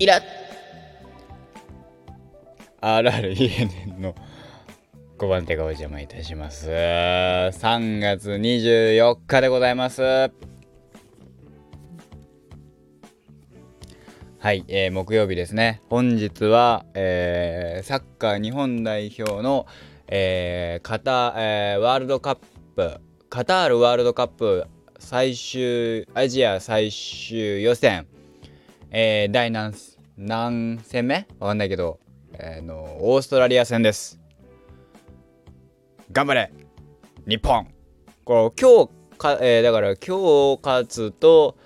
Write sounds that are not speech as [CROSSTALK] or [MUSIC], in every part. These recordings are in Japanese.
イラッ。RRENN の5番手がお邪魔いたします。3月24日でございます。はい、えー木曜日ですね。本日は、えーサッカー日本代表の、えーカタえーワールドカップカタールワールドカップ最終アジア最終予選、えー第何何戦目？わかんないけど、えーのオーストラリア戦です。頑張れ日本。こう今日か、えーだから今日勝つと、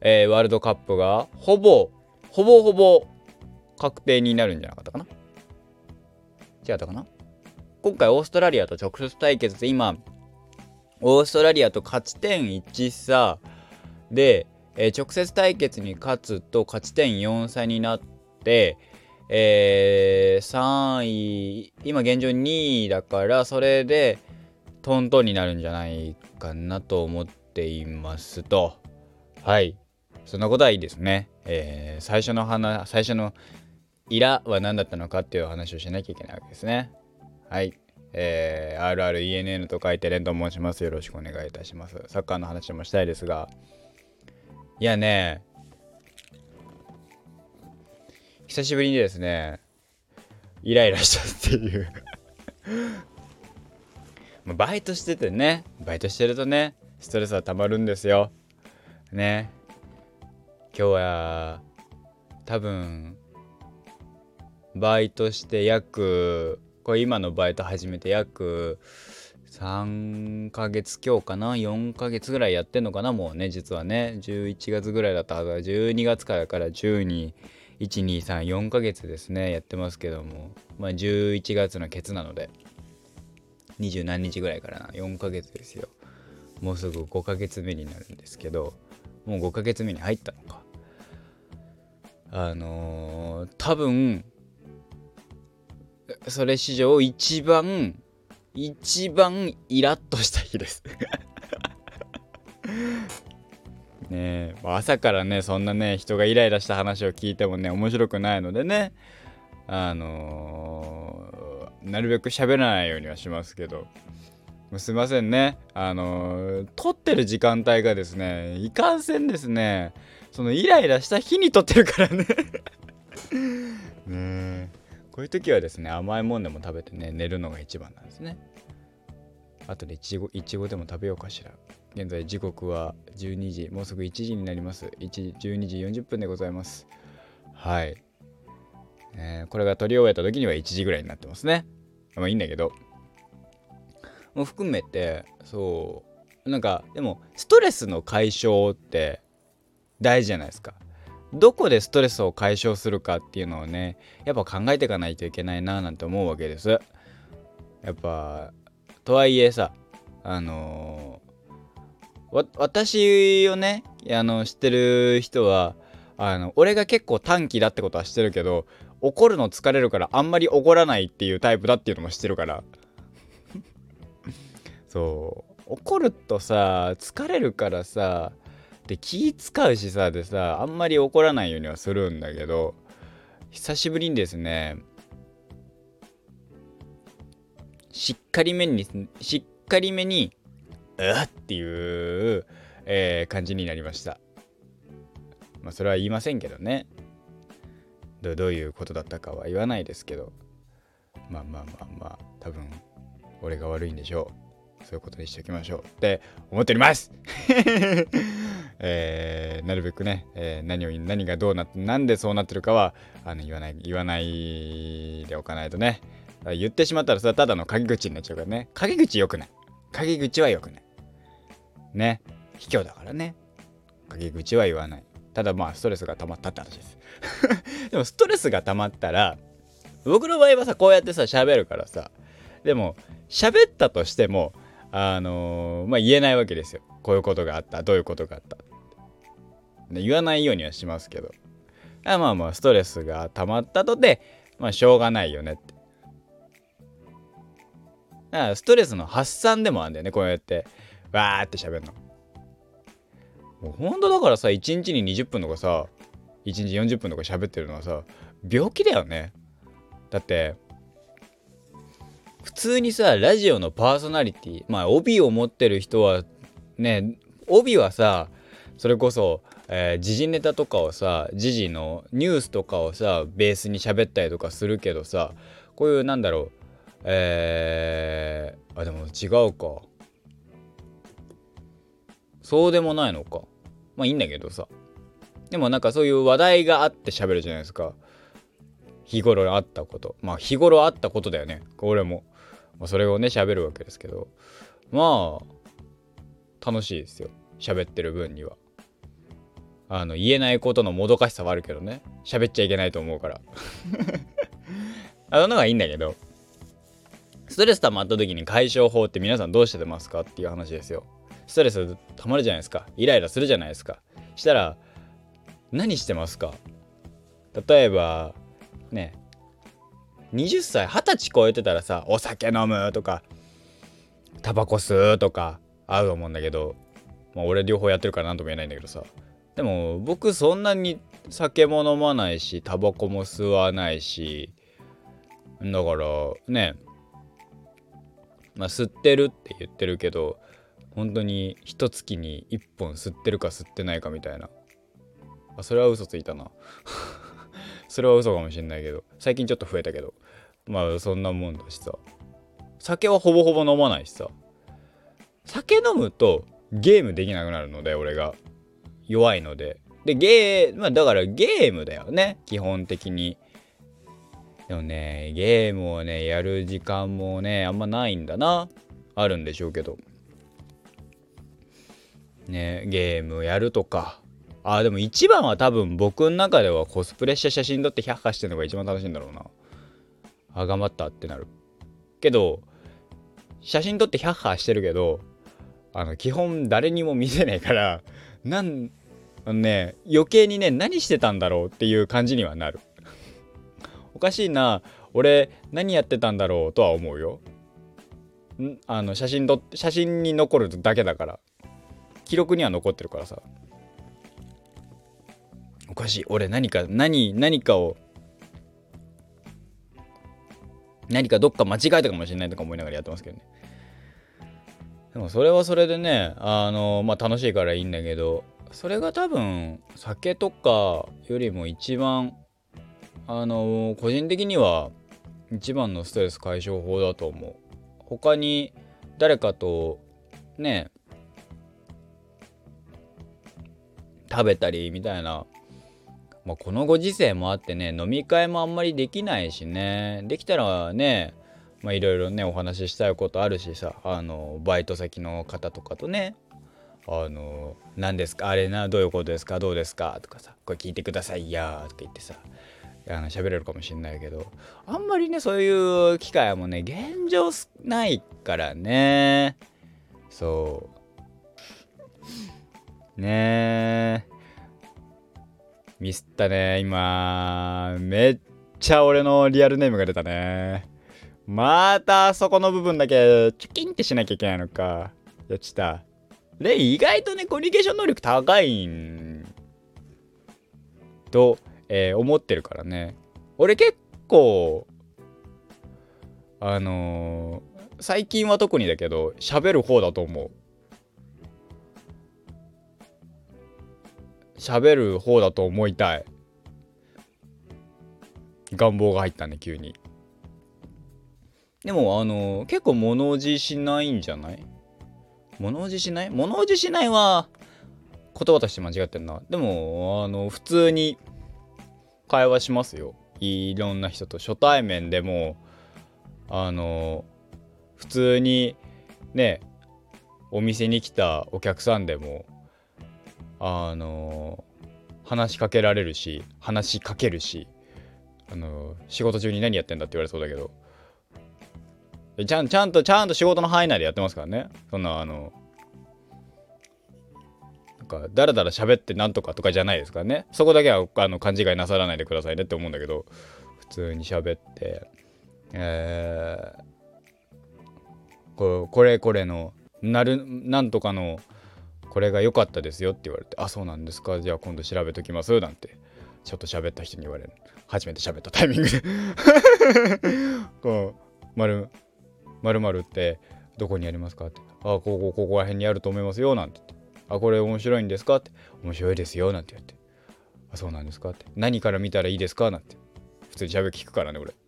えーワールドカップがほぼほぼほぼ確定になるんじゃなかったかな？違ったかな？今回オーストラリアと直接対決で今オーストラリアと勝ち点1差で、えー直接対決に勝つと勝ち点4差になって、えー3位今現状2位だからそれでトントンになるんじゃないかなと思っていますと。はい。そんなことはいいですね、えー最初の話最初の「イラ」は何だったのかっていう話をしなきゃいけないわけですね。はい。えー、RRENN と書いてレンと申します。よろしくお願いいたします。サッカーの話もしたいですが。いやね久しぶりにですねイライラしたっていう。[LAUGHS] バイトしててねバイトしてるとねストレスはたまるんですよ。ね。今日は多分バイトして約これ今のバイト始めて約3ヶ月今日かな？4ヶ月ぐらいやってんのかな？もうね実はね。11月ぐらいだった。はず12月からから12123ヶ月ですね。やってますけども。まあ11月のケツなので。二十何日ぐらいからな。4ヶ月ですよ。もうすぐ5ヶ月目になるんですけど。もう5ヶ月目に入ったのか。あのー多分それ史上一番一番イラッとした日です。[LAUGHS] ねえ朝からねそんなね人がイライラした話を聞いてもね面白くないのでねあのーなるべく喋らないようにはしますけど。すいませんねあのー撮ってる時間帯がですねいかんせんですねそのイライラした日に撮ってるからね。[LAUGHS] ねえ。こういう時はですね甘いもんでも食べてね寝るのが一番なんですね。あとでいちごいちごでも食べようかしら。現在時刻は12時もうすぐ1時になります。1時12時40分でございます。はい、えーこれが撮り終えた時には1時ぐらいになってますね。まあいいんだけど。も含めてそうなんかでもストレスの解消って大事じゃないですか。どこでストレスを解消するかっていうのをねやっぱ考えていかないといけないななんて思うわけです。やっぱとはいえさあのー私をねあの知ってる人はあの俺が結構短気だってことは知ってるけど怒るの疲れるからあんまり怒らないっていうタイプだっていうのも知ってるから。[LAUGHS] そう。怒るとさ疲れるからさで気使うしさでさあんまり怒らないようにはするんだけど久しぶりにですねしっかりめにしっかりめにうわっていう、えー感じになりました。まあそれは言いませんけどね。どどういうことだったかは言わないですけど。まあまあまあまあ多分俺が悪いんでしょう。そういうことにしておきましょうって思っております。[LAUGHS] えーなるべくね、えー何を何がどうなってなんでそうなってるかはあの言わない言わないでおかないとね。言ってしまったらそれはただの陰口になっちゃうからね。陰口良くない。陰口は良くない。ね。卑怯だからね。陰口は言わない。ただまあストレスが溜まったって話です。[LAUGHS] でもストレスが溜まったら僕の場合はさこうやってさ喋るからさでも喋ったとしてもあのーまあ言えないわけですよ。こういうことがあった。どういうことがあった。言わないようにはしますけど。あまあまあストレスが溜まったとてまあしょうがないよねって。だからストレスの発散でもあるんだよね。こうやってわーって喋るの。もうほんとだからさ1日に20分とかさ1日40分とか喋ってるのはさ病気だよね。だって普通にさラジオのパーソナリティまあ帯を持ってる人はね帯はさそれこそ、えー、時事ネタとかをさ時事のニュースとかをさベースに喋ったりとかするけどさこういうなんだろうえー、あでも違うか。そうでもないのか。まあいいんだけどさ。でもなんかそういう話題があって喋るじゃないですか。日頃あったこと。まあ日頃あったことだよね。俺も、まあ、それをね喋るわけですけどまあ楽しいですよ。喋ってる分には。あの言えないことのもどかしさはあるけどね。喋っちゃいけないと思うから。あののがいいんだけどストレス溜まった時に解消法って皆さんどうしてますかっていう話ですよ。ストレス溜まるじゃないですか。イライラするじゃないですか。したら何してますか？例えばね20歳20歳超えてたらさお酒飲むとかタバコ吸うとか合うと思うんだけどまあ俺両方やってるから何とも言えないんだけどさ。でも僕そんなに酒も飲まないしタバコも吸わないしだからね。まあ吸ってるって言ってるけど本当に一月に1本吸ってるか吸ってないかみたいな。あそれは嘘ついたな。[LAUGHS] それは嘘かもしんないけど最近ちょっと増えたけどまあそんなもんだしさ。酒はほぼほぼ飲まないしさ。酒飲むとゲームできなくなるので俺が。弱いので。でゲーまあだからゲームだよね。基本的に。でもねゲームをねやる時間もねあんまないんだな。あるんでしょうけど。ねゲームやるとか。あでも一番は多分僕の中ではコスプレした写真撮って100化してるのが一番楽しいんだろうな。あ頑張ったってなる。けど写真撮って100化してるけどあの基本誰にも見せないからなんね余計にね何してたんだろうっていう感じにはなる。おかしいな俺何やってたんだろうとは思うよ。んあの写真撮って写真に残るだけだから。記録には残ってるからさ。おかしい。俺何か何何かを何かどっか間違えたかもしれないとか思いながらやってますけどね。でもそれはそれでねあのまあ楽しいからいいんだけどそれが多分酒とかよりも一番あの個人的には一番のストレス解消法だと思う。他に誰かとね食べたりみたいな、まあ、このご時世もあってね飲み会もあんまりできないしね。できたらねまあいろいろねお話ししたいことあるしさあのバイト先の方とかとねあの何ですかあれなどういうことですかどうですかとかさこれ聞いてくださいやとか言ってさあの喋れるかもしんないけどあんまりねそういう機会もね現状ないからね。そう。ねえ。ミスったね。今めっちゃ俺のリアルネームが出たね。またそこの部分だけチュキンってしなきゃいけないのか。やっちったで意外とねコミュニケーション能力高いん。とえー、思ってるからね。俺結構あのー、最近は特にだけど喋る方だと思う。喋る方だと思いたい。願望が入ったね急に。でもあの、結構物おじしないんじゃない？物おじしない？物おじしないは言葉として間違ってんな。でもあの普通に会話しますよ。いろんな人と初対面でもあの普通にねお店に来たお客さんでもあの話しかけられるし話しかけるしあの仕事中に何やってんだって言われそうだけど。ちゃんちゃんとちゃんと仕事の範囲内でやってますからね。そんなあのなんかだらだら喋ってなんとかとかじゃないですからね。そこだけはあの勘違いなさらないでくださいねって思うんだけど普通に喋って。えー、これこれのなるなんとかのこれが良かったですよって言われて「あそうなんですか。じゃあ今度調べときます」なんてちょっと喋った人に言われる。初めて喋ったタイミングで。[LAUGHS] こう「まるまるってどこにありますか?」って「あここここら辺にあると思いますよ」なんてて「あこれ面白いんですか?」って「面白いですよ」なんて言って「あそうなんですか?」って「何から見たらいいですか?」なんて。普通に喋聞くからね俺。[LAUGHS]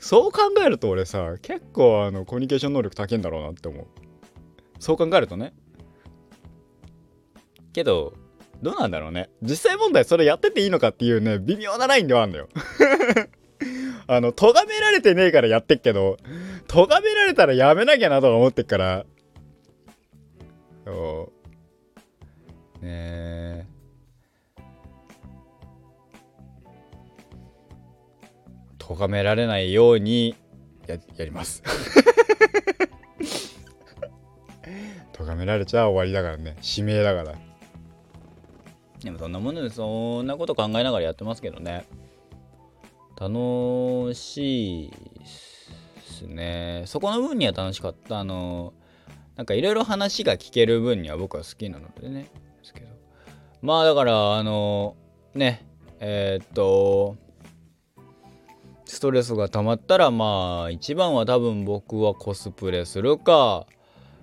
そう考えると俺さ結構あのコミュニケーション能力高いんだろうなって思う。そう考えるとね。けどどうなんだろうね。実際問題それやってていいのかっていうね微妙なラインではあるんだよ。[LAUGHS] あの咎められてねえからやってっけど咎められたらやめなきゃなとか思ってっから。そう。ねえ。咎められないようにややります。められちゃ終わりだからね。指名だから。でもそんなものでそんなこと考えながらやってますけどね。楽しいですね。そこの分には楽しかった。あのなんかいろいろ話が聞ける分には僕は好きなのでね。ですけど。まあだからあのねえー、っとストレスが溜まったらまあ一番は多分僕はコスプレするか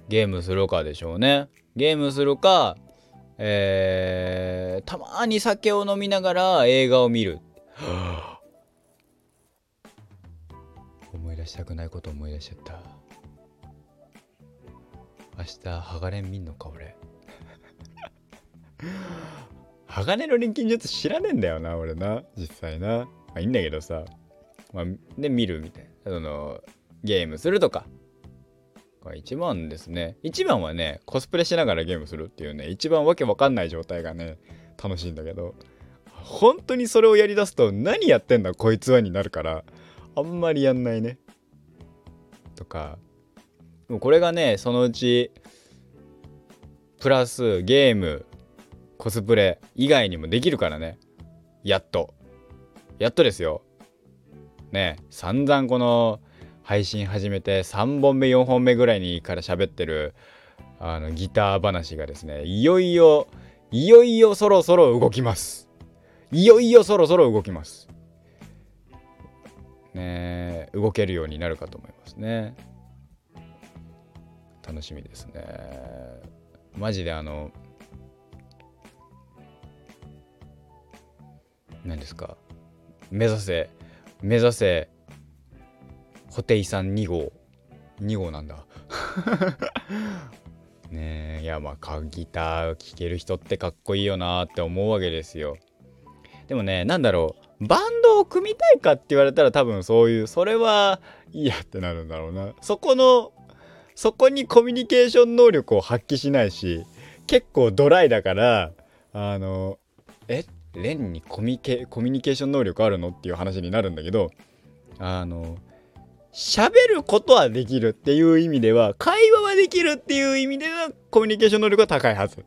ゲームするかでしょうね。ゲームするかえー、たまに酒を飲みながら映画を見る。[GASPS] 思い出したくないこと思い出しちゃった。明日鋼見んのか俺 [LAUGHS] 鋼の錬金術知らねえんだよな俺な。実際な。まあいいんだけどさ。まあ、で見るみたいな。そのゲームするとか。が一番ですね。一番はねコスプレしながらゲームするっていうね一番わけわかんない状態がね楽しいんだけど本当にそれをやりだすと何やってんだこいつはになるからあんまりやんないね。とかもうこれがねそのうちプラスゲームコスプレ以外にもできるからね。やっと。やっとですよ。ね散々この配信始めて3本目4本目ぐらいにから喋ってるあのギター話がですねいよいよいよいよそろそろ動きます。いよいよそろそろ動きます。ね動けるようになるかと思いますね。楽しみですね。マジであの何ですか？目指せ目指せ布袋さん2号。2号なんだ。[LAUGHS] ねえいやまあギター聴ける人ってかっこいいよなって思うわけですよ。でもね何だろう。バンドを組みたいかって言われたら多分そういうそれはいいやってなるんだろうな。そこのそこにコミュニケーション能力を発揮しないし結構ドライだからあのえレンにコミケコミュニケーション能力あるのっていう話になるんだけどあの喋ることはできるっていう意味では会話はできるっていう意味ではコミュニケーション能力は高いはず。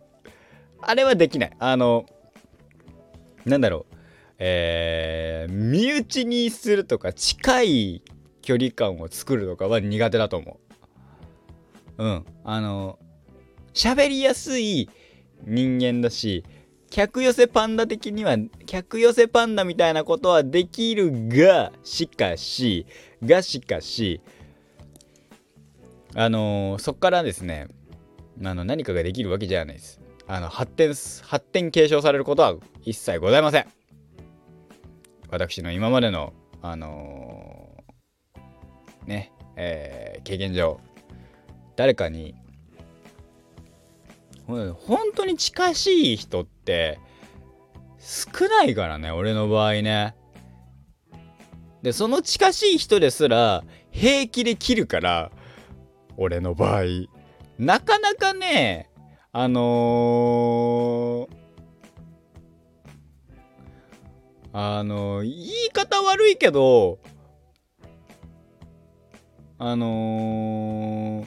あれはできない。あのなんだろう。えー、身内にするとか近い距離感を作るとかは苦手だと思う。うん。あの喋りやすい人間だし客寄せパンダ的には客寄せパンダみたいなことはできるがしかしがしかしあのー、そっからですねあの何かができるわけじゃないです。あの発展発展継承されることは一切ございません。私の今までのあのー、ねえー、経験上誰かに本当に近しい人って少ないからね俺の場合ね。でその近しい人ですら平気で切るから俺の場合。なかなかねあのー、あの言い方悪いけどあのー、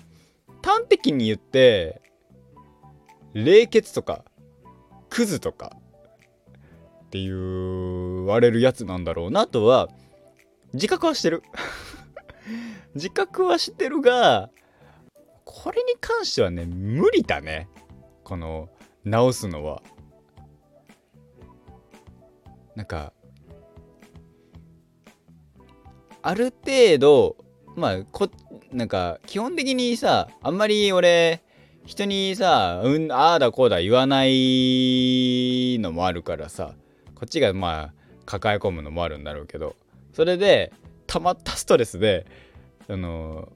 端的に言って冷血とかクズとかって言われるやつなんだろうなとは自覚はしてる。[LAUGHS] 自覚はしてるがこれに関してはね無理だね。この直すのは。なんかある程度まあこなんか基本的にさあんまり俺人にさ、うん、ああだこうだ言わないのもあるからさ、こっちがまあ抱え込むのもあるんだろうけど、それで溜まったストレスで、その、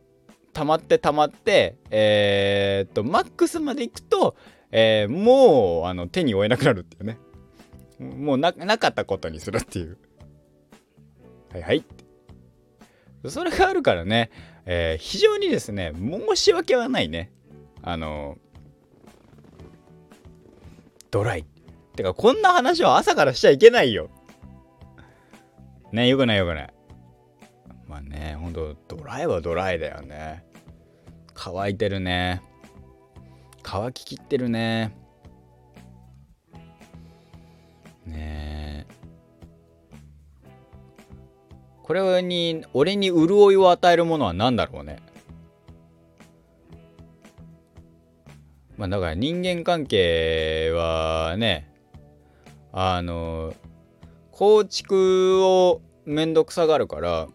溜まって溜まって、えー、っと、マックスまで行くと、えー、もうあの手に負えなくなるっていうね。もうなかったことにするっていう。はいはい。それがあるからね、えー、非常にですね、申し訳はないね。あのドライ。てかこんな話は朝からしちゃいけないよ。ねよくないよくない。まあねほんとドライはドライだよね。乾いてるね。乾ききってるね。ね。えこれに俺に潤いを与えるものは何だろうね。まあだから人間関係はねあの構築をめんどくさがるから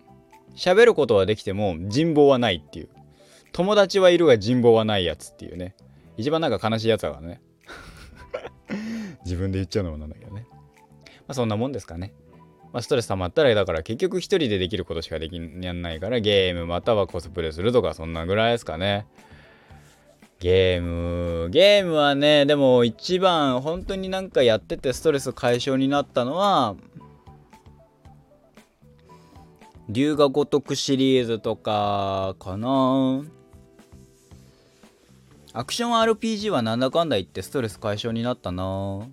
喋ることはできても人望はないっていう。友達はいるが人望はないやつっていうね。一番なんか悲しいやつだからね。[LAUGHS] 自分で言っちゃうのもなんだけどね。まあそんなもんですかね。まあ、ストレス溜まったらだから結局一人でできることしかできんやんないからゲームまたはコスプレするとかそんなぐらいですかね。ゲーム、ゲームはね、でも一番本当になんかやっててストレス解消になったのは、龍が如くシリーズとかかな。アクション RPG はなんだかんだ言ってストレス解消になったな。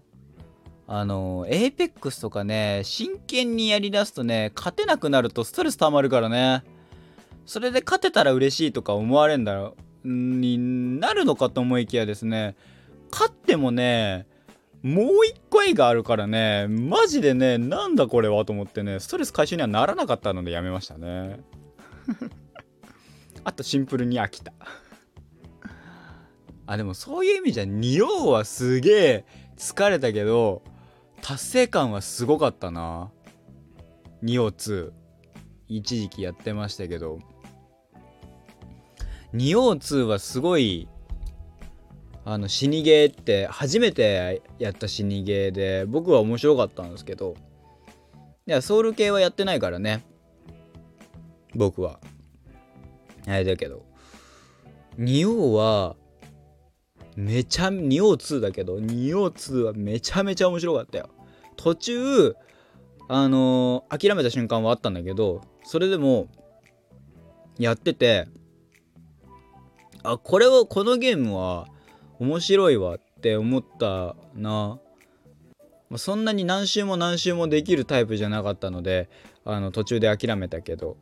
あの、エイペックスとかね、真剣にやりだすとね、勝てなくなるとストレス溜まるからね。それで勝てたら嬉しいとか思われんだろ。になるのかと思いきやですね勝ってもねもう一個上があるからねマジでねなんだこれはと思ってねストレス解消にはならなかったのでやめましたね。[LAUGHS] あとシンプルに飽きた。あでもそういう意味じゃ仁王はすげえ疲れたけど達成感はすごかったな。仁王2一時期やってましたけど仁王2はすごいあの死にゲーって初めてやった死にゲーで僕は面白かったんですけどいやソウル系はやってないからね。僕は。あれだけど。仁王はめちゃ仁王2だけど仁王2はめちゃめちゃ面白かったよ。途中あのー、諦めた瞬間はあったんだけどそれでもやっててあこれをこのゲームは面白いわって思ったな。そんなに何周も何周もできるタイプじゃなかったのであの途中で諦めたけど。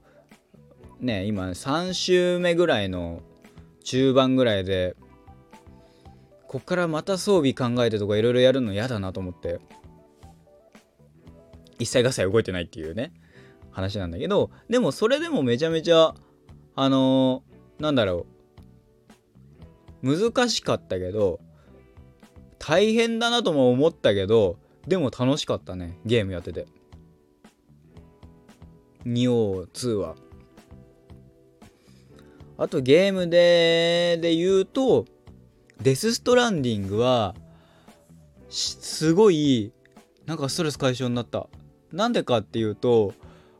ね今3周目ぐらいの中盤ぐらいでこっからまた装備考えてとかいろいろやるの嫌だなと思って一切合切動いてないっていうね話なんだけど。でもそれでもめちゃめちゃあのー、なんだろう。難しかったけど大変だなとも思ったけどでも楽しかったねゲームやってて。2王2は。あとゲームでで言うとデス・ストランディングはすごいなんかストレス解消になった。なんでかっていうと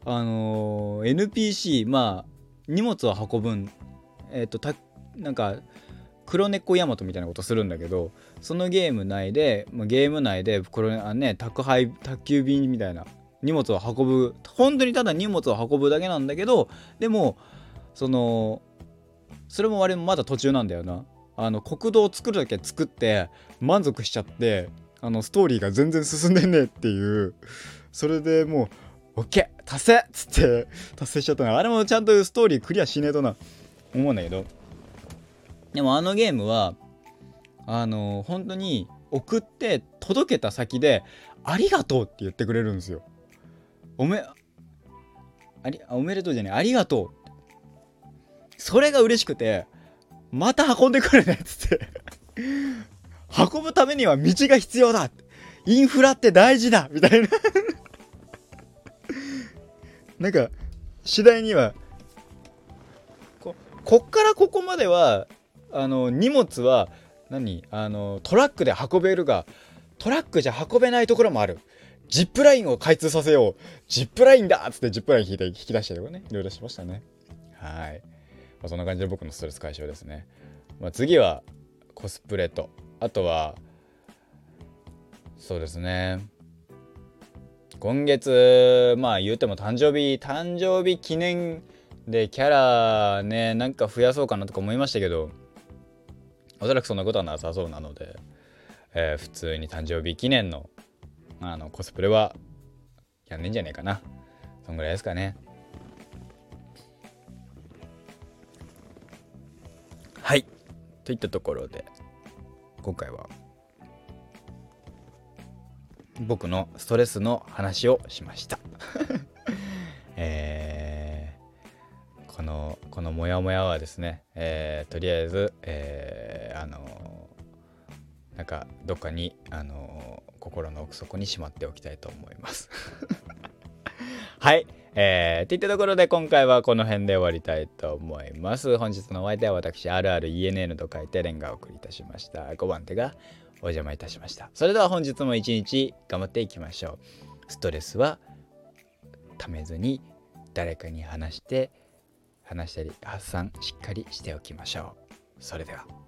あのー、NPC まあ荷物を運ぶん。えっ、ー、とたなんか黒猫ヤマトみたいなことするんだけどそのゲーム内で、ゲーム内でこれあね宅配宅急便みたいな荷物を運ぶ本当にただ荷物を運ぶだけなんだけどでもそのそれも我もまだ途中なんだよな。あの国道を作るだけ作って満足しちゃってあのストーリーが全然進んでんねっていう。それでもう OK 達成っつって達成しちゃったの。あれもちゃんとストーリークリアしねえとな。思うんだけど。でもあのゲームはあの本当に送って届けた先で「ありがとう」って言ってくれるんですよ。おめありおめでとうじゃないありがとう。それが嬉しくてまた運んでくるねっつって。運ぶためには道が必要だ。インフラって大事だみたいな。なんか次第にはここっからここまではあの荷物は何？あのトラックで運べるがトラックじゃ運べないところもある。ジップラインを開通させよう。ジップラインだっつってジップライン引いて引き出したりとかね。いろいろしましたね。はい、まあ、そんな感じで僕のストレス解消ですね、まあ、次はコスプレと。あとはそうですね。今月まあ言うても誕生日誕生日記念でキャラねなんか増やそうかなとか思いましたけどおそらくそんなことはなさそうなので、えー、普通に誕生日記念のあのコスプレはやんねんじゃねえかな。そんぐらいですかね。はい。といったところで今回は僕のストレスの話をしました [LAUGHS] えー、このこのモヤモヤはですね、えー、とりあえず、えー、あのなんかどっかにあの心の奥底にしまっておきたいと思います [LAUGHS] はい。えー、っていったところで今回はこの辺で終わりたいと思います。本日のお相手は私、RRENN と書いてレンガをお送りいたしました。5番手がお邪魔いたしました。それでは本日も一日頑張っていきましょう。ストレスはためずに誰かに話して話したり発散しっかりしておきましょう。それでは。